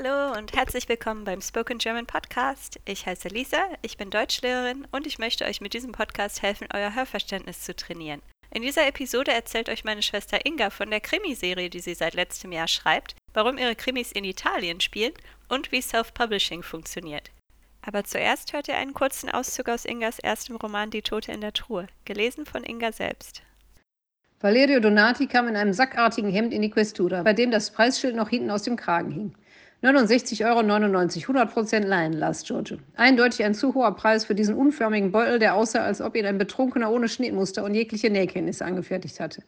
Hallo und herzlich willkommen beim Spoken German Podcast. Ich heiße Lisa, ich bin Deutschlehrerin und ich möchte euch mit diesem Podcast helfen, euer Hörverständnis zu trainieren. In dieser Episode erzählt euch meine Schwester Inga von der Krimiserie, die sie seit letztem Jahr schreibt, warum ihre Krimis in Italien spielen und wie Self-Publishing funktioniert. Aber zuerst hört ihr einen kurzen Auszug aus Ingas erstem Roman Die Tote in der Truhe, gelesen von Inga selbst. Valerio Donati kam in einem sackartigen Hemd in die Questura, bei dem das Preisschild noch hinten aus dem Kragen hing. 69,99 Euro, 100% Laienlast, Giorgio. Eindeutig ein zu hoher Preis für diesen unförmigen Beutel, der aussah, als ob ihn ein Betrunkener ohne Schnittmuster und jegliche Nähkenntnisse angefertigt hatte.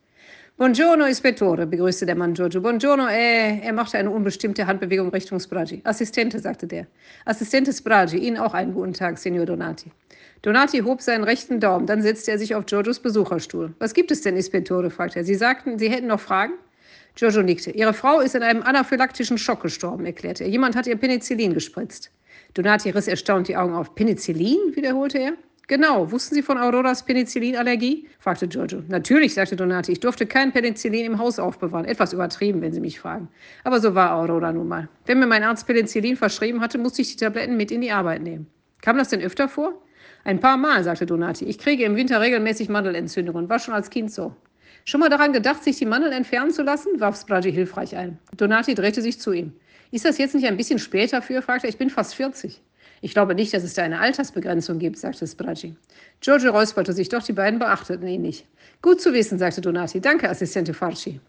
Buongiorno, Ispettore, begrüßte der Mann Giorgio. Buongiorno, äh, er machte eine unbestimmte Handbewegung Richtung Spragi. Assistente, sagte der. Assistente Spragi, Ihnen auch einen guten Tag, Signor Donati. Donati hob seinen rechten Daumen, dann setzte er sich auf Giorgios Besucherstuhl. Was gibt es denn, Ispettore? fragte er. Sie sagten, Sie hätten noch Fragen? Giorgio nickte. Ihre Frau ist in einem anaphylaktischen Schock gestorben, erklärte er. Jemand hat ihr Penicillin gespritzt. Donati riss erstaunt die Augen auf. Penicillin? wiederholte er. Genau. Wussten Sie von Auroras Penicillinallergie? fragte Giorgio. Natürlich, sagte Donati. Ich durfte kein Penicillin im Haus aufbewahren. Etwas übertrieben, wenn Sie mich fragen. Aber so war Aurora nun mal. Wenn mir mein Arzt Penicillin verschrieben hatte, musste ich die Tabletten mit in die Arbeit nehmen. Kam das denn öfter vor? Ein paar Mal, sagte Donati. Ich kriege im Winter regelmäßig Mandelentzündungen. War schon als Kind so. Schon mal daran gedacht, sich die Mandeln entfernen zu lassen? warf Spragi hilfreich ein. Donati drehte sich zu ihm. Ist das jetzt nicht ein bisschen spät dafür? fragte er. Ich bin fast 40. Ich glaube nicht, dass es da eine Altersbegrenzung gibt, sagte Spragi. Giorgio räusperte sich, doch die beiden beachteten ihn nicht. Gut zu wissen, sagte Donati. Danke, Assistente Farci.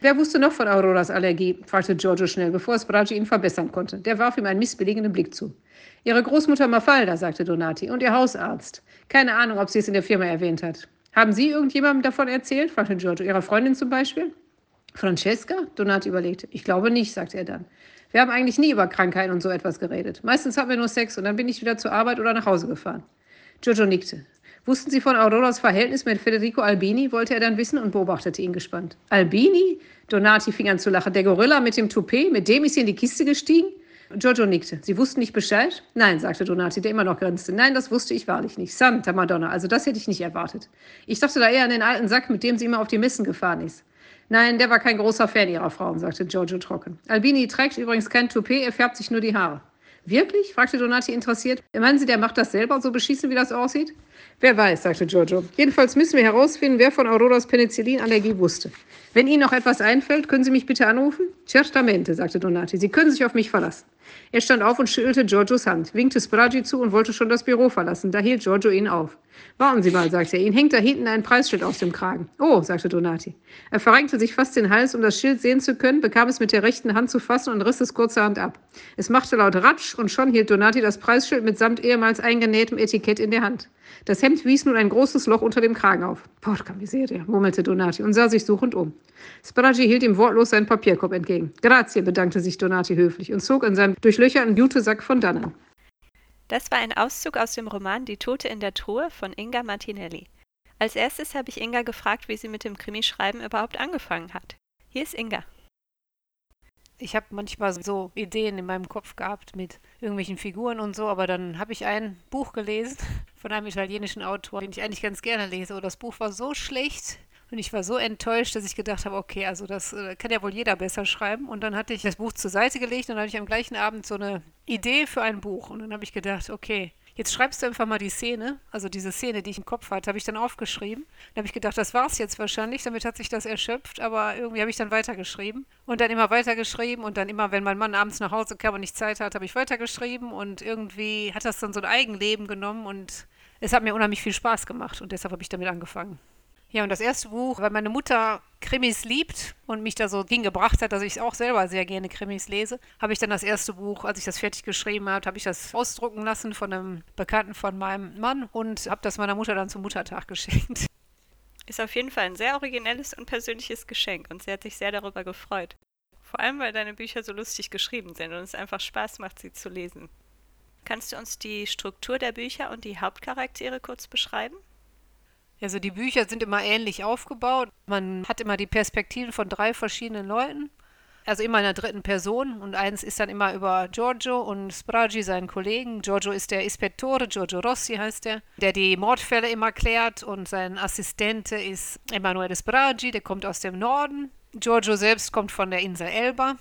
Wer wusste noch von Auroras Allergie? fragte Giorgio schnell, bevor Spragi ihn verbessern konnte. Der warf ihm einen missbilligenden Blick zu. Ihre Großmutter Mafalda, sagte Donati, und ihr Hausarzt. Keine Ahnung, ob sie es in der Firma erwähnt hat. Haben Sie irgendjemandem davon erzählt? fragte Giorgio. Ihrer Freundin zum Beispiel? Francesca? Donati überlegte. Ich glaube nicht, sagte er dann. Wir haben eigentlich nie über Krankheiten und so etwas geredet. Meistens hatten wir nur Sex und dann bin ich wieder zur Arbeit oder nach Hause gefahren. Giorgio nickte. Wussten Sie von Auroras Verhältnis mit Federico Albini? wollte er dann wissen und beobachtete ihn gespannt. Albini? Donati fing an zu lachen. Der Gorilla mit dem Toupet, mit dem ist sie in die Kiste gestiegen? Giorgio nickte. Sie wussten nicht Bescheid? Nein, sagte Donati, der immer noch grinste. Nein, das wusste ich wahrlich nicht. Santa Madonna, also das hätte ich nicht erwartet. Ich dachte da eher an den alten Sack, mit dem sie immer auf die Messen gefahren ist. Nein, der war kein großer Fan ihrer Frauen, sagte Giorgio trocken. Albini trägt übrigens kein Toupet, er färbt sich nur die Haare. Wirklich? fragte Donati interessiert. Meinen Sie, der macht das selber, so beschießen, wie das aussieht? Wer weiß, sagte Giorgio. Jedenfalls müssen wir herausfinden, wer von Auroras Penicillinallergie wusste. Wenn Ihnen noch etwas einfällt, können Sie mich bitte anrufen? Certamente, sagte Donati. Sie können sich auf mich verlassen. Er stand auf und schüttelte Giorgios Hand, winkte Spragi zu und wollte schon das Büro verlassen. Da hielt Giorgio ihn auf. Warten Sie mal, sagte er. Ihnen hängt da hinten ein Preisschild aus dem Kragen. Oh, sagte Donati. Er verrenkte sich fast den Hals, um das Schild sehen zu können, bekam es mit der rechten Hand zu fassen und riss es kurzerhand ab. Es machte laut Ratsch und schon hielt Donati das Preisschild mitsamt ehemals eingenähtem Etikett in der Hand. Das Hemd wies nun ein großes Loch unter dem Kragen auf. Porca miseria, murmelte Donati und sah sich suchend um. Spraggi hielt ihm wortlos seinen Papierkorb entgegen. Grazie, bedankte sich Donati höflich und zog in seinem durchlöcherten Jutesack von dannen. Das war ein Auszug aus dem Roman Die Tote in der Truhe von Inga Martinelli. Als erstes habe ich Inga gefragt, wie sie mit dem Krimischreiben überhaupt angefangen hat. Hier ist Inga. Ich habe manchmal so Ideen in meinem Kopf gehabt mit irgendwelchen Figuren und so, aber dann habe ich ein Buch gelesen von einem italienischen Autor, den ich eigentlich ganz gerne lese. Und das Buch war so schlecht, und ich war so enttäuscht, dass ich gedacht habe, okay, also das äh, kann ja wohl jeder besser schreiben. Und dann hatte ich das Buch zur Seite gelegt und dann hatte ich am gleichen Abend so eine Idee für ein Buch. Und dann habe ich gedacht, okay, jetzt schreibst du einfach mal die Szene, also diese Szene, die ich im Kopf hatte, habe ich dann aufgeschrieben. Dann habe ich gedacht, das war es jetzt wahrscheinlich, damit hat sich das erschöpft, aber irgendwie habe ich dann weitergeschrieben und dann immer weitergeschrieben und dann immer, wenn mein Mann abends nach Hause kam und nicht Zeit hat, habe ich weitergeschrieben und irgendwie hat das dann so ein Eigenleben genommen und es hat mir unheimlich viel Spaß gemacht und deshalb habe ich damit angefangen. Ja, und das erste Buch, weil meine Mutter Krimis liebt und mich da so hingebracht hat, dass ich auch selber sehr gerne Krimis lese, habe ich dann das erste Buch, als ich das fertig geschrieben habe, habe ich das ausdrucken lassen von einem Bekannten von meinem Mann und habe das meiner Mutter dann zum Muttertag geschenkt. Ist auf jeden Fall ein sehr originelles und persönliches Geschenk und sie hat sich sehr darüber gefreut. Vor allem, weil deine Bücher so lustig geschrieben sind und es einfach Spaß macht, sie zu lesen. Kannst du uns die Struktur der Bücher und die Hauptcharaktere kurz beschreiben? Also die Bücher sind immer ähnlich aufgebaut. Man hat immer die Perspektiven von drei verschiedenen Leuten. Also immer in der dritten Person. Und eins ist dann immer über Giorgio und Spragi, seinen Kollegen. Giorgio ist der Ispettore, Giorgio Rossi heißt er, der die Mordfälle immer klärt. Und sein Assistente ist Emanuele Spragi, der kommt aus dem Norden. Giorgio selbst kommt von der Insel Elba.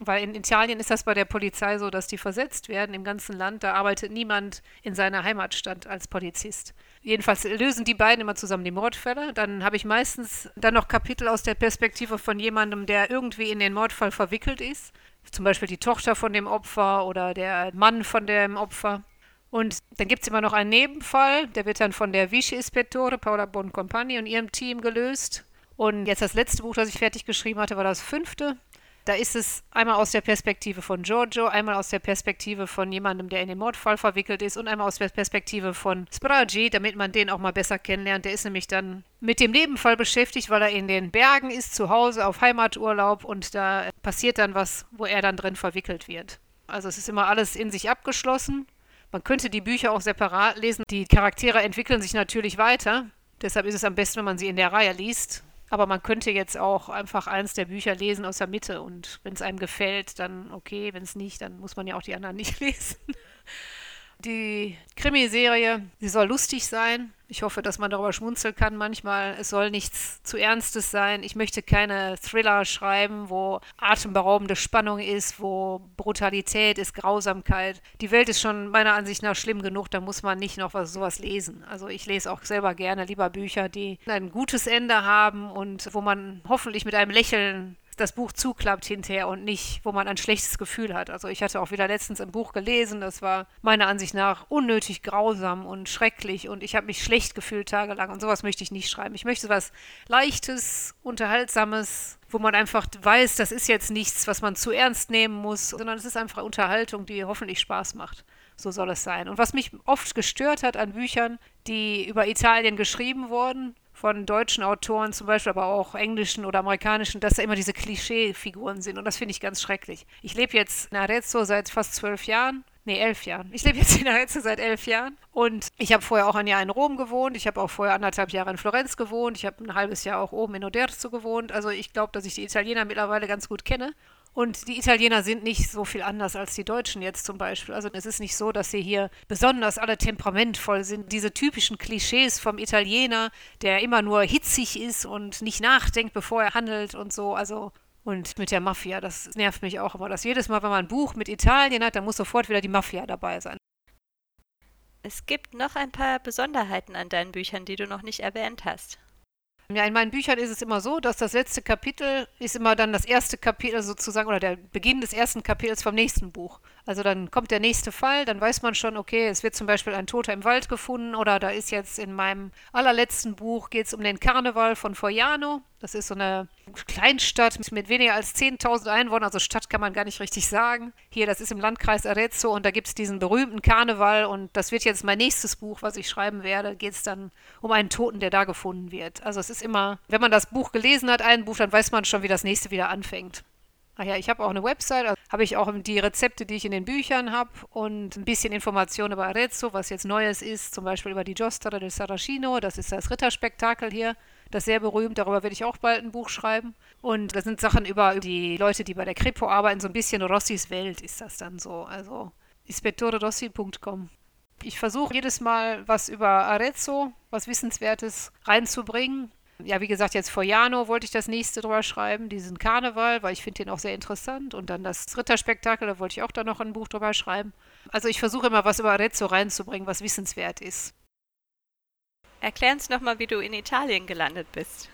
Weil in Italien ist das bei der Polizei so, dass die versetzt werden im ganzen Land. Da arbeitet niemand in seiner Heimatstadt als Polizist. Jedenfalls lösen die beiden immer zusammen die Mordfälle. Dann habe ich meistens dann noch Kapitel aus der Perspektive von jemandem, der irgendwie in den Mordfall verwickelt ist. Zum Beispiel die Tochter von dem Opfer oder der Mann von dem Opfer. Und dann gibt es immer noch einen Nebenfall, der wird dann von der Vice Ispettore Paola Boncompagni und ihrem Team gelöst. Und jetzt das letzte Buch, das ich fertig geschrieben hatte, war das fünfte. Da ist es einmal aus der Perspektive von Giorgio, einmal aus der Perspektive von jemandem, der in den Mordfall verwickelt ist und einmal aus der Perspektive von Spragi, damit man den auch mal besser kennenlernt. Der ist nämlich dann mit dem Nebenfall beschäftigt, weil er in den Bergen ist, zu Hause auf Heimaturlaub und da passiert dann was, wo er dann drin verwickelt wird. Also es ist immer alles in sich abgeschlossen. Man könnte die Bücher auch separat lesen. Die Charaktere entwickeln sich natürlich weiter. Deshalb ist es am besten, wenn man sie in der Reihe liest. Aber man könnte jetzt auch einfach eins der Bücher lesen aus der Mitte und wenn es einem gefällt, dann okay, wenn es nicht, dann muss man ja auch die anderen nicht lesen. Die Krimiserie, sie soll lustig sein. Ich hoffe, dass man darüber schmunzeln kann manchmal. Es soll nichts zu Ernstes sein. Ich möchte keine Thriller schreiben, wo atemberaubende Spannung ist, wo Brutalität ist, Grausamkeit. Die Welt ist schon meiner Ansicht nach schlimm genug, da muss man nicht noch was, sowas lesen. Also ich lese auch selber gerne lieber Bücher, die ein gutes Ende haben und wo man hoffentlich mit einem Lächeln das Buch zuklappt hinterher und nicht, wo man ein schlechtes Gefühl hat. Also ich hatte auch wieder letztens ein Buch gelesen, das war meiner Ansicht nach unnötig grausam und schrecklich und ich habe mich schlecht gefühlt tagelang und sowas möchte ich nicht schreiben. Ich möchte was Leichtes, Unterhaltsames, wo man einfach weiß, das ist jetzt nichts, was man zu ernst nehmen muss, sondern es ist einfach Unterhaltung, die hoffentlich Spaß macht. So soll es sein. Und was mich oft gestört hat an Büchern, die über Italien geschrieben wurden, von deutschen Autoren zum Beispiel, aber auch englischen oder amerikanischen, dass da immer diese Klischeefiguren sind. Und das finde ich ganz schrecklich. Ich lebe jetzt in Arezzo seit fast zwölf Jahren. Nee, elf Jahren. Ich lebe jetzt in Arezzo seit elf Jahren. Und ich habe vorher auch ein Jahr in Rom gewohnt. Ich habe auch vorher anderthalb Jahre in Florenz gewohnt. Ich habe ein halbes Jahr auch oben in Oderzo gewohnt. Also ich glaube, dass ich die Italiener mittlerweile ganz gut kenne. Und die Italiener sind nicht so viel anders als die Deutschen jetzt zum Beispiel. Also es ist nicht so, dass sie hier besonders alle temperamentvoll sind. Diese typischen Klischees vom Italiener, der immer nur hitzig ist und nicht nachdenkt, bevor er handelt und so. Also und mit der Mafia, das nervt mich auch immer. Dass jedes Mal, wenn man ein Buch mit Italien hat, dann muss sofort wieder die Mafia dabei sein. Es gibt noch ein paar Besonderheiten an deinen Büchern, die du noch nicht erwähnt hast. Ja, in meinen Büchern ist es immer so, dass das letzte Kapitel ist immer dann das erste Kapitel sozusagen oder der Beginn des ersten Kapitels vom nächsten Buch. Also dann kommt der nächste Fall, dann weiß man schon, okay, es wird zum Beispiel ein Toter im Wald gefunden oder da ist jetzt in meinem allerletzten Buch geht es um den Karneval von Foiano. Das ist so eine Kleinstadt mit weniger als 10.000 Einwohnern, also Stadt kann man gar nicht richtig sagen. Hier, das ist im Landkreis Arezzo und da gibt es diesen berühmten Karneval und das wird jetzt mein nächstes Buch, was ich schreiben werde, geht es dann um einen Toten, der da gefunden wird. Also es ist immer, wenn man das Buch gelesen hat, ein Buch, dann weiß man schon, wie das nächste wieder anfängt. Ach ja, ich habe auch eine Website, also habe ich auch die Rezepte, die ich in den Büchern habe und ein bisschen Informationen über Arezzo, was jetzt Neues ist, zum Beispiel über die Giostra del Saracino, das ist das Ritterspektakel hier. Das ist sehr berühmt, darüber werde ich auch bald ein Buch schreiben. Und das sind Sachen über die Leute, die bei der Kripo arbeiten, so ein bisschen Rossis Welt ist das dann so. Also ispettorerossi.com. Ich versuche jedes Mal was über Arezzo, was Wissenswertes reinzubringen. Ja, wie gesagt, jetzt vor Jano wollte ich das nächste drüber schreiben, diesen Karneval, weil ich finde den auch sehr interessant. Und dann das Ritterspektakel, da wollte ich auch dann noch ein Buch drüber schreiben. Also ich versuche immer was über Arezzo reinzubringen, was wissenswert ist. Erklär uns nochmal, wie du in Italien gelandet bist.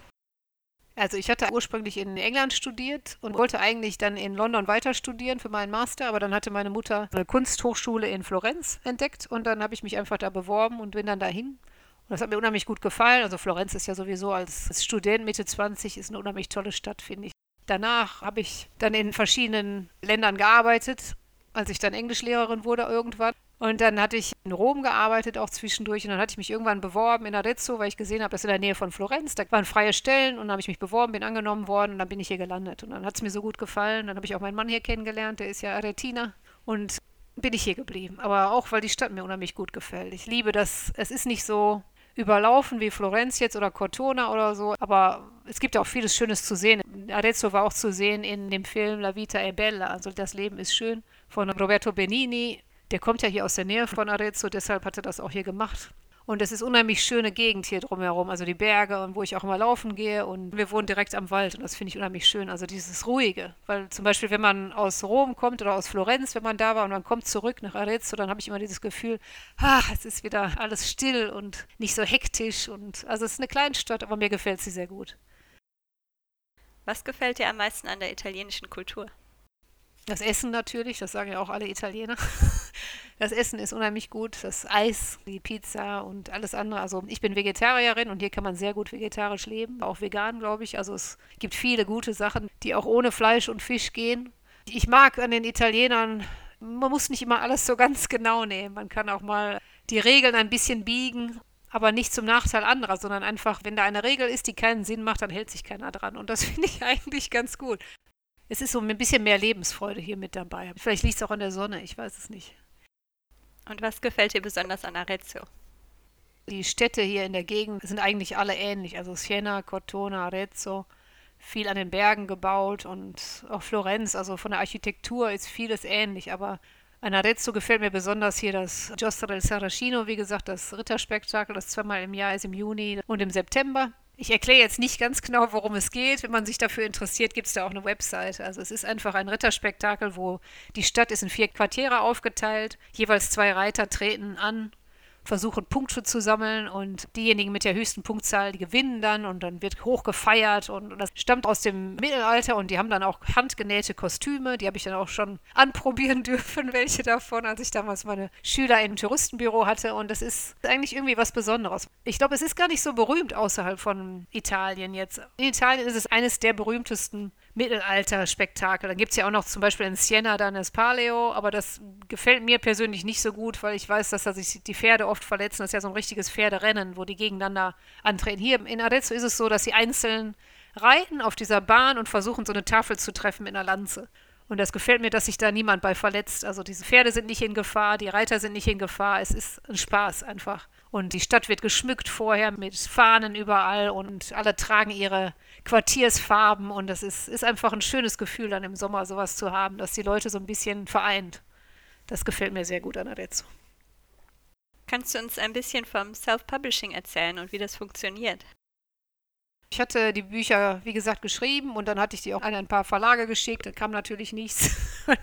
Also ich hatte ursprünglich in England studiert und wollte eigentlich dann in London weiter studieren für meinen Master, aber dann hatte meine Mutter eine Kunsthochschule in Florenz entdeckt und dann habe ich mich einfach da beworben und bin dann dahin. Und das hat mir unheimlich gut gefallen. Also Florenz ist ja sowieso als Student Mitte 20 ist eine unheimlich tolle Stadt, finde ich. Danach habe ich dann in verschiedenen Ländern gearbeitet, als ich dann Englischlehrerin wurde irgendwann. Und dann hatte ich in Rom gearbeitet, auch zwischendurch. Und dann hatte ich mich irgendwann beworben in Arezzo, weil ich gesehen habe, das ist in der Nähe von Florenz. Da waren freie Stellen und dann habe ich mich beworben, bin angenommen worden und dann bin ich hier gelandet. Und dann hat es mir so gut gefallen. Dann habe ich auch meinen Mann hier kennengelernt, der ist ja Aretiner. Und bin ich hier geblieben. Aber auch, weil die Stadt mir unheimlich gut gefällt. Ich liebe das. Es ist nicht so überlaufen wie Florenz jetzt oder Cortona oder so, aber es gibt auch vieles Schönes zu sehen. Arezzo war auch zu sehen in dem Film La Vita è Bella, also das Leben ist schön, von Roberto Benini der kommt ja hier aus der Nähe von Arezzo, deshalb hat er das auch hier gemacht. Und es ist unheimlich schöne Gegend hier drumherum, also die Berge und wo ich auch immer laufen gehe. Und wir wohnen direkt am Wald und das finde ich unheimlich schön. Also dieses Ruhige. Weil zum Beispiel, wenn man aus Rom kommt oder aus Florenz, wenn man da war und man kommt zurück nach Arezzo, dann habe ich immer dieses Gefühl, ah, es ist wieder alles still und nicht so hektisch. Und also es ist eine Kleinstadt, aber mir gefällt sie sehr gut. Was gefällt dir am meisten an der italienischen Kultur? Das Essen natürlich, das sagen ja auch alle Italiener. Das Essen ist unheimlich gut, das Eis, die Pizza und alles andere. Also ich bin Vegetarierin und hier kann man sehr gut vegetarisch leben, auch vegan, glaube ich. Also es gibt viele gute Sachen, die auch ohne Fleisch und Fisch gehen. Ich mag an den Italienern, man muss nicht immer alles so ganz genau nehmen. Man kann auch mal die Regeln ein bisschen biegen, aber nicht zum Nachteil anderer, sondern einfach, wenn da eine Regel ist, die keinen Sinn macht, dann hält sich keiner dran. Und das finde ich eigentlich ganz gut. Es ist so ein bisschen mehr Lebensfreude hier mit dabei. Vielleicht liegt es auch an der Sonne, ich weiß es nicht. Und was gefällt dir besonders an Arezzo? Die Städte hier in der Gegend sind eigentlich alle ähnlich. Also Siena, Cortona, Arezzo, viel an den Bergen gebaut und auch Florenz. Also von der Architektur ist vieles ähnlich. Aber an Arezzo gefällt mir besonders hier das Giostra del Saracino, wie gesagt, das Ritterspektakel, das zweimal im Jahr ist im Juni und im September. Ich erkläre jetzt nicht ganz genau, worum es geht. Wenn man sich dafür interessiert, gibt es da auch eine Website. Also es ist einfach ein Ritterspektakel, wo die Stadt ist in vier Quartiere aufgeteilt. Jeweils zwei Reiter treten an versuchen Punkte zu sammeln und diejenigen mit der höchsten Punktzahl, die gewinnen dann und dann wird hoch gefeiert und, das stammt aus dem Mittelalter und die haben dann auch handgenähte Kostüme, die habe ich dann auch schon anprobieren dürfen, welche davon, als ich damals meine Schüler im Touristenbüro hatte und das ist eigentlich irgendwie was Besonderes. Ich glaube, es ist gar nicht so berühmt außerhalb von Italien jetzt. In Italien ist es eines der berühmtesten Mittelalter-Spektakel. Dann gibt es ja auch noch zum Beispiel in Siena dann das Paleo, aber das gefällt mir persönlich nicht so gut, weil ich weiß, dass da sich die Pferde oft verletzen. Das ist ja so ein richtiges Pferderennen, wo die gegeneinander antreten. Hier in Arezzo ist es so, dass sie einzeln reiten auf dieser Bahn und versuchen, so eine Tafel zu treffen mit einer Lanze. Und das gefällt mir, dass sich da niemand bei verletzt. Also diese Pferde sind nicht in Gefahr, die Reiter sind nicht in Gefahr. Es ist ein Spaß einfach. Und die Stadt wird geschmückt vorher mit Fahnen überall und alle tragen ihre Quartiersfarben und das ist, ist einfach ein schönes Gefühl, dann im Sommer sowas zu haben, dass die Leute so ein bisschen vereint. Das gefällt mir sehr gut an Arezzo. Kannst du uns ein bisschen vom Self-Publishing erzählen und wie das funktioniert? Ich hatte die Bücher, wie gesagt, geschrieben und dann hatte ich die auch an ein paar Verlage geschickt. Da kam natürlich nichts.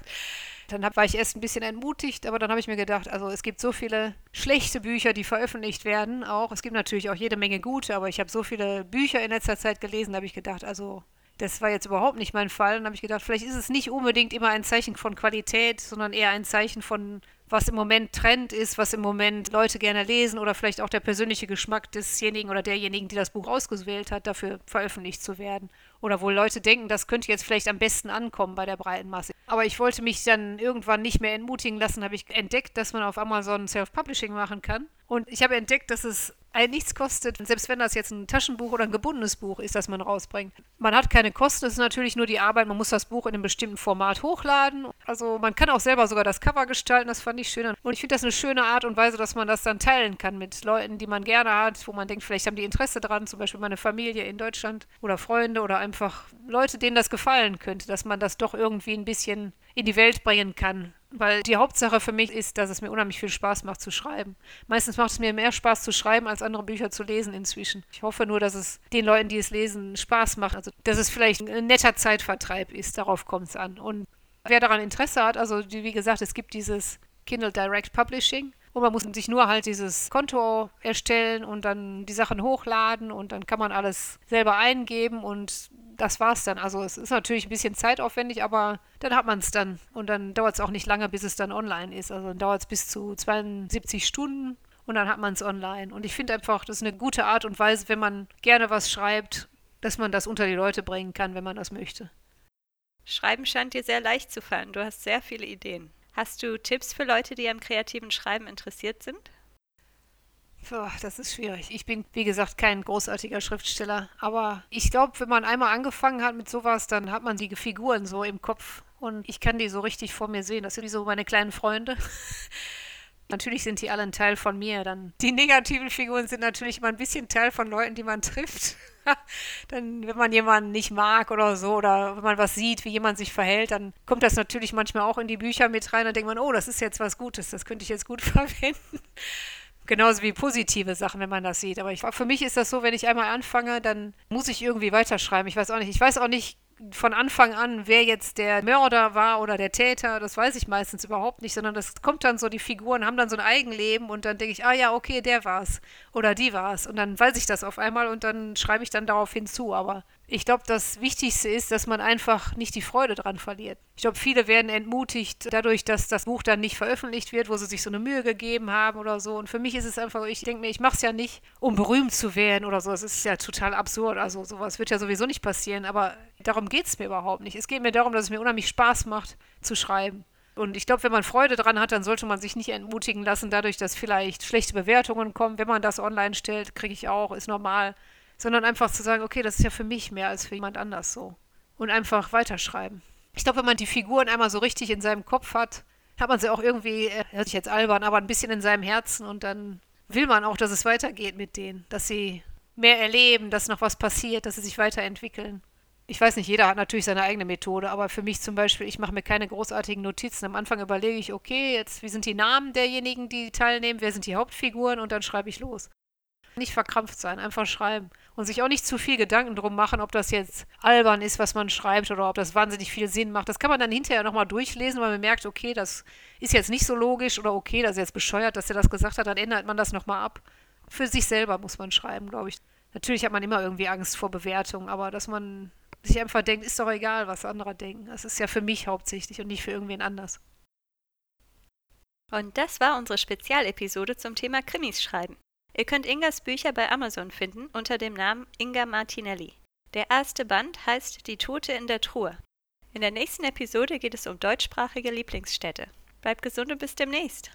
Dann hab, war ich erst ein bisschen entmutigt, aber dann habe ich mir gedacht, also es gibt so viele schlechte Bücher, die veröffentlicht werden auch. Es gibt natürlich auch jede Menge gute, aber ich habe so viele Bücher in letzter Zeit gelesen, da habe ich gedacht, also das war jetzt überhaupt nicht mein Fall. Dann habe ich gedacht, vielleicht ist es nicht unbedingt immer ein Zeichen von Qualität, sondern eher ein Zeichen von was im Moment Trend ist, was im Moment Leute gerne lesen oder vielleicht auch der persönliche Geschmack desjenigen oder derjenigen, die das Buch ausgewählt hat, dafür veröffentlicht zu werden. Oder wo Leute denken, das könnte jetzt vielleicht am besten ankommen bei der breiten Masse. Aber ich wollte mich dann irgendwann nicht mehr entmutigen lassen, habe ich entdeckt, dass man auf Amazon Self-Publishing machen kann. Und ich habe entdeckt, dass es ein nichts kostet, selbst wenn das jetzt ein Taschenbuch oder ein gebundenes Buch ist, das man rausbringt. Man hat keine Kosten, es ist natürlich nur die Arbeit, man muss das Buch in einem bestimmten Format hochladen. Also man kann auch selber sogar das Cover gestalten, das fand ich schön. Und ich finde das eine schöne Art und Weise, dass man das dann teilen kann mit Leuten, die man gerne hat, wo man denkt, vielleicht haben die Interesse dran, zum Beispiel meine Familie in Deutschland oder Freunde oder einfach Leute, denen das gefallen könnte, dass man das doch irgendwie ein bisschen in die Welt bringen kann. Weil die Hauptsache für mich ist, dass es mir unheimlich viel Spaß macht zu schreiben. Meistens macht es mir mehr Spaß zu schreiben, als andere Bücher zu lesen inzwischen. Ich hoffe nur, dass es den Leuten, die es lesen, Spaß macht. Also, dass es vielleicht ein netter Zeitvertreib ist. Darauf kommt es an. Und wer daran Interesse hat, also wie gesagt, es gibt dieses Kindle Direct Publishing. Und man muss sich nur halt dieses Konto erstellen und dann die Sachen hochladen und dann kann man alles selber eingeben und das war's dann. Also es ist natürlich ein bisschen zeitaufwendig, aber dann hat man es dann. Und dann dauert es auch nicht lange, bis es dann online ist. Also dann dauert es bis zu 72 Stunden und dann hat man es online. Und ich finde einfach, das ist eine gute Art und Weise, wenn man gerne was schreibt, dass man das unter die Leute bringen kann, wenn man das möchte. Schreiben scheint dir sehr leicht zu fallen. Du hast sehr viele Ideen. Hast du Tipps für Leute, die am kreativen Schreiben interessiert sind? Das ist schwierig. Ich bin, wie gesagt, kein großartiger Schriftsteller. Aber ich glaube, wenn man einmal angefangen hat mit sowas, dann hat man die Figuren so im Kopf. Und ich kann die so richtig vor mir sehen. Das sind so meine kleinen Freunde. natürlich sind die alle ein Teil von mir. Dann die negativen Figuren sind natürlich immer ein bisschen Teil von Leuten, die man trifft. dann, wenn man jemanden nicht mag oder so, oder wenn man was sieht, wie jemand sich verhält, dann kommt das natürlich manchmal auch in die Bücher mit rein. Dann denkt man, oh, das ist jetzt was Gutes, das könnte ich jetzt gut verwenden. Genauso wie positive Sachen, wenn man das sieht. Aber ich, für mich ist das so, wenn ich einmal anfange, dann muss ich irgendwie weiterschreiben. Ich weiß auch nicht. Ich weiß auch nicht von Anfang an, wer jetzt der Mörder war oder der Täter. Das weiß ich meistens überhaupt nicht, sondern das kommt dann so, die Figuren haben dann so ein Eigenleben und dann denke ich, ah ja, okay, der war's oder die war's. Und dann weiß ich das auf einmal und dann schreibe ich dann darauf hinzu. Aber ich glaube, das Wichtigste ist, dass man einfach nicht die Freude dran verliert. Ich glaube, viele werden entmutigt dadurch, dass das Buch dann nicht veröffentlicht wird, wo sie sich so eine Mühe gegeben haben oder so. Und für mich ist es einfach so, ich denke mir, ich mache es ja nicht, um berühmt zu werden oder so. Das ist ja total absurd. Also sowas wird ja sowieso nicht passieren. Aber darum geht es mir überhaupt nicht. Es geht mir darum, dass es mir unheimlich Spaß macht zu schreiben. Und ich glaube, wenn man Freude dran hat, dann sollte man sich nicht entmutigen lassen, dadurch, dass vielleicht schlechte Bewertungen kommen. Wenn man das online stellt, kriege ich auch, ist normal sondern einfach zu sagen, okay, das ist ja für mich mehr als für jemand anders so. Und einfach weiterschreiben. Ich glaube, wenn man die Figuren einmal so richtig in seinem Kopf hat, hat man sie auch irgendwie, äh, hört sich jetzt albern, aber ein bisschen in seinem Herzen und dann will man auch, dass es weitergeht mit denen, dass sie mehr erleben, dass noch was passiert, dass sie sich weiterentwickeln. Ich weiß nicht, jeder hat natürlich seine eigene Methode, aber für mich zum Beispiel, ich mache mir keine großartigen Notizen. Am Anfang überlege ich, okay, jetzt, wie sind die Namen derjenigen, die teilnehmen, wer sind die Hauptfiguren und dann schreibe ich los. Nicht verkrampft sein, einfach schreiben. Und sich auch nicht zu viel Gedanken drum machen, ob das jetzt albern ist, was man schreibt, oder ob das wahnsinnig viel Sinn macht. Das kann man dann hinterher nochmal durchlesen, weil man merkt, okay, das ist jetzt nicht so logisch oder okay, das ist jetzt bescheuert, dass er das gesagt hat, dann ändert man das nochmal ab. Für sich selber muss man schreiben, glaube ich. Natürlich hat man immer irgendwie Angst vor Bewertung, aber dass man sich einfach denkt, ist doch egal, was andere denken. Das ist ja für mich hauptsächlich und nicht für irgendwen anders. Und das war unsere Spezialepisode zum Thema Krimis schreiben. Ihr könnt Ingas Bücher bei Amazon finden unter dem Namen Inga Martinelli. Der erste Band heißt Die Tote in der Truhe. In der nächsten Episode geht es um deutschsprachige Lieblingsstädte. Bleibt gesund und bis demnächst.